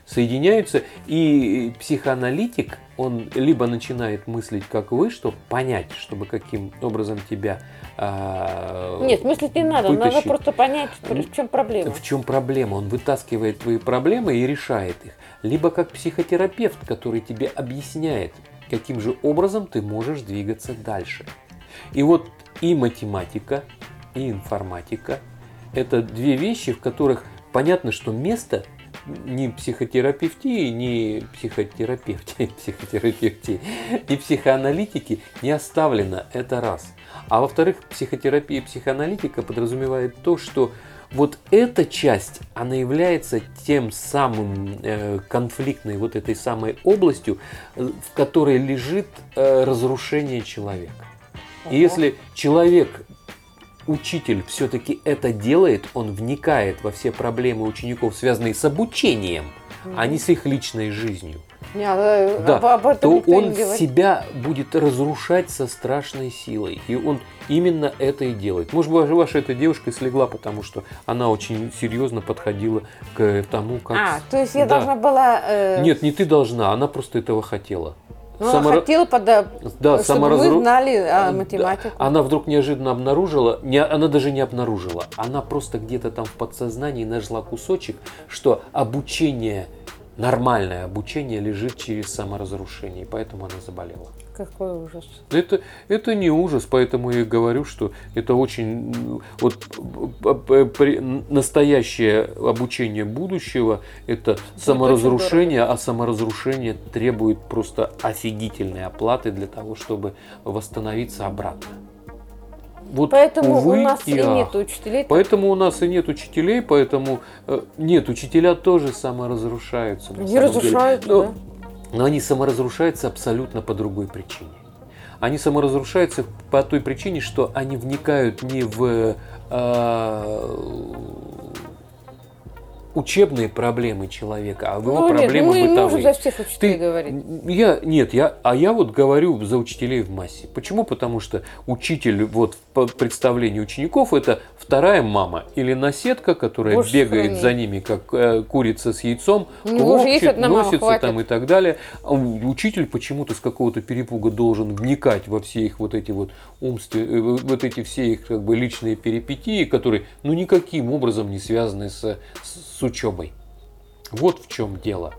Соединяются, и психоаналитик, он либо начинает мыслить как вы, чтобы понять, чтобы каким образом тебя а, Нет, мыслить не надо, надо вытащить. просто понять, в чем проблема. В чем проблема? Он вытаскивает твои проблемы и решает их. Либо как психотерапевт, который тебе объясняет, каким же образом ты можешь двигаться дальше. И вот и математика, и информатика – это две вещи, в которых понятно, что место ни психотерапевтии, ни психотерапевте, психотерапевтии, ни психоаналитики не оставлено. Это раз. А во-вторых, психотерапия и психоаналитика подразумевает то, что вот эта часть, она является тем самым э, конфликтной вот этой самой областью, э, в которой лежит э, разрушение человека. И если человек, учитель, все-таки это делает, он вникает во все проблемы учеников, связанные с обучением, а не с их личной жизнью, Не, а, Да, об, об этом то не он говорит. себя будет разрушать со страшной силой. И он именно это и делает. Может быть, ваша эта девушка и слегла, потому что она очень серьезно подходила к тому, как... А, то есть я Да. должна была... э, Нет, не ты должна, она просто этого хотела. ну, она Самора- хотела, пода... Да, чтобы саморазру- вы знали Да. а, математику. Она вдруг неожиданно обнаружила, не, она даже не обнаружила, она просто где-то там в подсознании нашла кусочек, что обучение, нормальное обучение лежит через саморазрушение, и поэтому она заболела. Какой ужас. Это, это не ужас, поэтому я говорю, что это очень вот, при- настоящее обучение будущего это саморазрушение, а саморазрушение требует просто офигительной оплаты для того, чтобы восстановиться обратно. Вот, Поэтому увы у нас и ах. нет учителей. Поэтому у нас и нет учителей, поэтому э, нет, учителя тоже саморазрушаются. Они разрушаются, Но- да? но они саморазрушаются абсолютно по другой причине. Они саморазрушаются по той причине, что они вникают не в э, учебные проблемы человека, а в его Ну, нет, проблемы мы не можем бытовые. за всех учителей Ты- говорить. Я, нет, я, а я вот говорю за учителей в массе. Почему? Потому что учитель вот по представлению учеников это вторая мама или наседка, которая Боже бегает сохрани. за ними, как э, курица с яйцом, мама, носится хватит. там и так далее. А учитель почему-то с какого-то перепуга должен вникать во все их вот эти вот умственные, вот эти все их как бы личные перипетии, которые ну никаким образом не связаны с, с учебой. Вот в чем дело.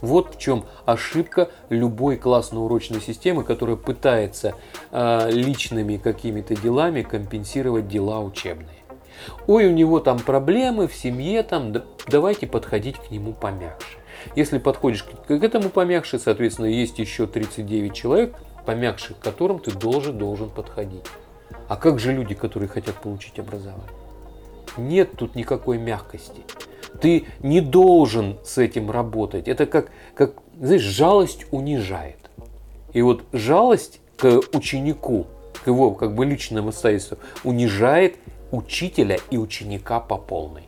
Вот в чем ошибка любой классно-урочной системы, которая пытается э, личными какими-то делами компенсировать дела учебные. Ой, у него там проблемы в семье, там, да- давайте подходить к нему помягче. Если подходишь к к этому помягче, соответственно, есть еще 39 человек, помягче к которым ты должен, должен подходить. А как же люди, которые хотят получить образование? Нет тут никакой мягкости. Ты не должен с этим работать. Это как, как знаешь, жалость унижает. И вот жалость к ученику, к его как бы личному обстоятельству, унижает учителя и ученика по полной.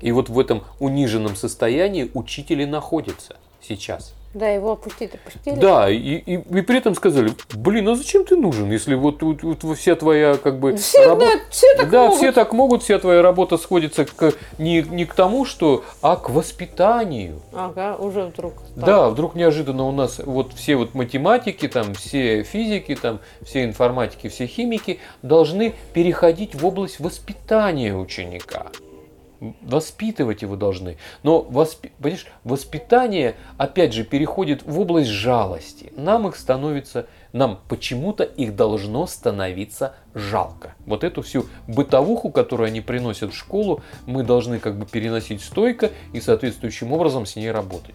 И вот в этом униженном состоянии учитель и находится сейчас. Да, его опустить опустили. Да, и, и, и при этом сказали, блин, а зачем ты нужен, если вот, вот- вот вся твоя как бы Все, рабо- да, все так да, могут. все так могут, вся твоя работа сходится к, не, не к тому, что, а к воспитанию. Ага, уже вдруг. стало. Да, вдруг неожиданно у нас вот все вот математики, там, все физики, там, все информатики, все химики должны переходить в область воспитания ученика. Воспитывать его должны. Но воспи... понимаешь, воспитание, опять же, переходит в область жалости. Нам их становится, нам почему-то их должно становиться жалко. Вот эту всю бытовуху, которую они приносят в школу, мы должны как бы переносить стойко и соответствующим образом с ней работать.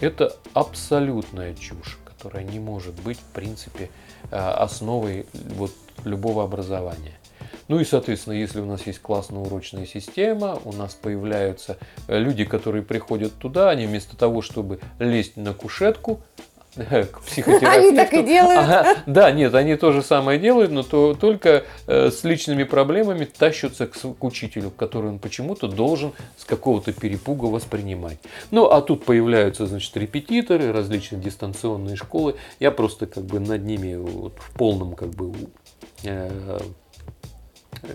Это абсолютная чушь, которая не может быть, в принципе, э, основой вот любого образования. Ну и, соответственно, если у нас есть классная урочная система, у нас появляются э, люди, которые приходят туда, они вместо того, чтобы лезть на кушетку, к психотерапевту. Они так и делают. Ага, да, нет, они то же самое делают, но то, только э, с личными проблемами тащатся к, к учителю, который он почему-то должен с какого-то перепуга воспринимать. Ну, а тут появляются, значит, репетиторы, различные дистанционные школы. Я просто как бы над ними вот, в полном как бы э,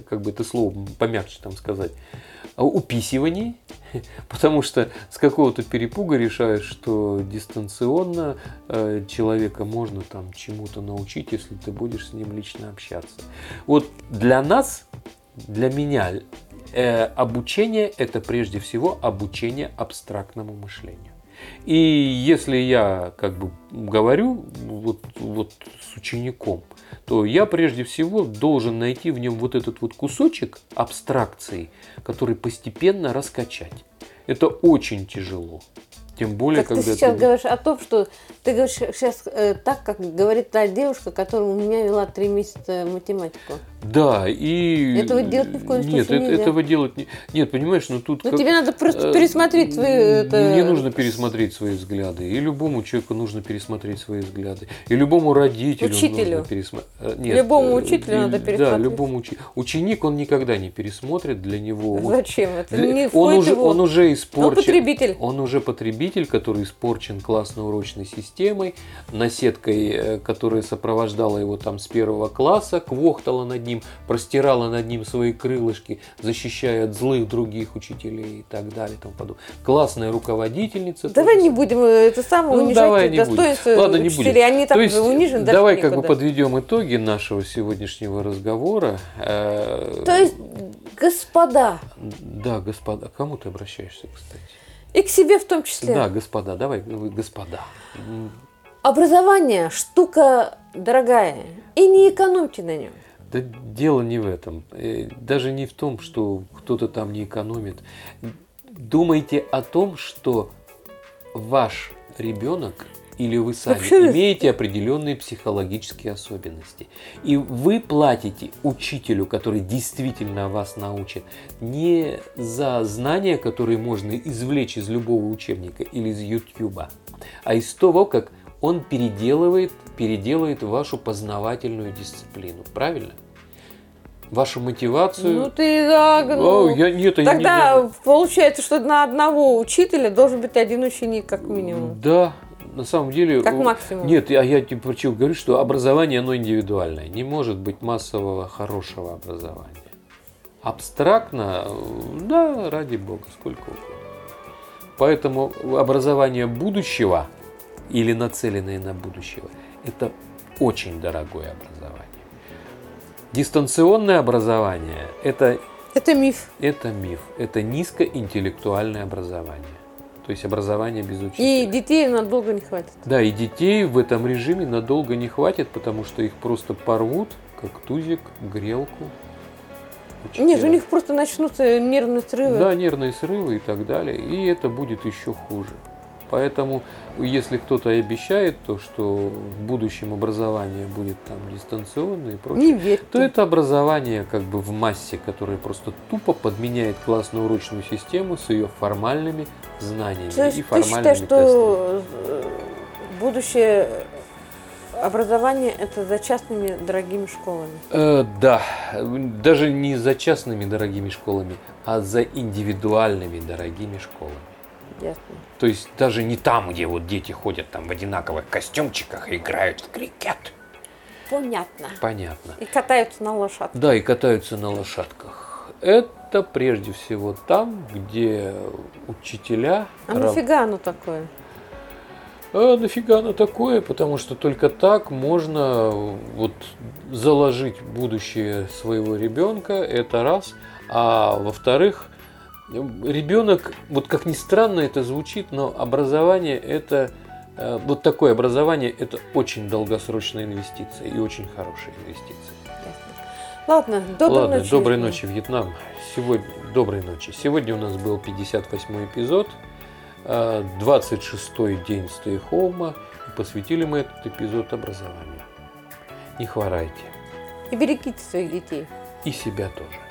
как бы это слово помягче там сказать, уписивании, потому что с какого-то перепуга решаешь, что дистанционно э, человека можно там чему-то научить, если ты будешь с ним лично общаться. Вот для нас, для меня, э, обучение это прежде всего обучение абстрактному мышлению. И если я как бы говорю вот, вот с учеником, то я прежде всего должен найти в нем вот этот вот кусочек абстракции, который постепенно раскачать. Это очень тяжело. Тем более, так когда ты сейчас ты... говоришь о том, что ты говоришь сейчас э, так, как говорит та девушка, которая у меня вела три месяца математику. Да, и... Этого делать ни в коем Нет, случае это, нельзя. этого делать не... Нет, понимаешь, ну тут... Ну, как- тебе надо просто э, пересмотреть свои... Это... Не нужно пересмотреть свои взгляды. И любому человеку нужно пересмотреть свои взгляды. И любому родителю Учителю. нужно пересмотреть. Любому учителю надо Да, пересмотреть. любому учи- Ученик, он никогда не пересмотрит для него... Зачем? Это для- не он, уже, его- он уже испорчен. потребитель. Он уже потребитель, который испорчен классно-урочной системой, наседкой, э, которая сопровождала его там с первого класса, квохтала над ним, простирала над ним свои крылышки, защищая от злых других учителей и так далее. И тому подобное. Классная руководительница. Давай тоже не будем э, это самое ну, унижать давай не будем. достоинство Ладно, не будем. Они так То есть, унижены даже давай как бы подведем итоги нашего сегодняшнего разговора. Э, То есть, господа, Да, господа. К кому ты обращаешься, кстати? И к себе в том числе. Да, господа. Давай, вы, господа. Образование штука дорогая. И не экономьте на нем. Да дело не в этом. Э, Даже не в том, что кто-то там не экономит. Думайте о том, что ваш ребенок или вы сами Вообще- имеете определенные психологические особенности. И вы платите учителю, который действительно вас научит, не за знания, которые можно извлечь из любого учебника или из Ютьюба, а из того, как он переделывает, переделает вашу познавательную дисциплину. Правильно? Вашу мотивацию. Ну ты да, ну, О, я, нет, я не- Тогда не- получается, что на одного учителя должен быть один ученик, как минимум. Да, на самом деле... Как о, максимум. Нет, я, я тебе почему говорю, что образование, оно индивидуальное. Не может быть массового хорошего образования. Абстрактно, э, да, ради бога, сколько угодно. Поэтому образование будущего или нацеленное на будущего, это очень дорогое образование. Дистанционное образование – это Это миф. это миф, это низкоинтеллектуальное образование. То есть образование без И учителя. детей надолго не хватит. Да, и детей в этом режиме надолго не хватит, потому что их просто порвут, как тузик, грелку. Нет, у Учителя. них просто начнутся нервные срывы. Да, нервные срывы и так далее. И это будет еще хуже. Поэтому, если кто-то обещает то, что в будущем образование будет там дистанционное и прочее, Не то это образование как бы в массе, которое просто тупо подменяет классную урочную систему с ее формальными знаниями То есть и ты формальными считаешь, что э, будущее образование это за частными дорогими школами? Э, да, даже не за частными дорогими школами, а за индивидуальными дорогими школами. Ясно. То есть даже не там, где вот дети ходят там в одинаковых костюмчиках и играют в крикет. Понятно. Понятно. И катаются на лошадках. Да, и катаются на лошадках. Это прежде всего там, где учителя... А рав- нафига оно такое? А нафига оно такое? Потому что только так можно вот заложить будущее своего ребенка, это раз. А во-вторых, ребенок, вот как ни странно это звучит, но образование это э, вот такое образование это очень долгосрочная инвестиция и очень хорошая инвестиция. Ладно, доброй Ладно, ночи. доброй ночи, Вьетнам. Сегодня, доброй ночи. Сегодня у нас был 58 эпизод, 26-й день Stay Home, и посвятили мы этот эпизод образованию. Не хворайте. И берегите своих детей. И себя тоже.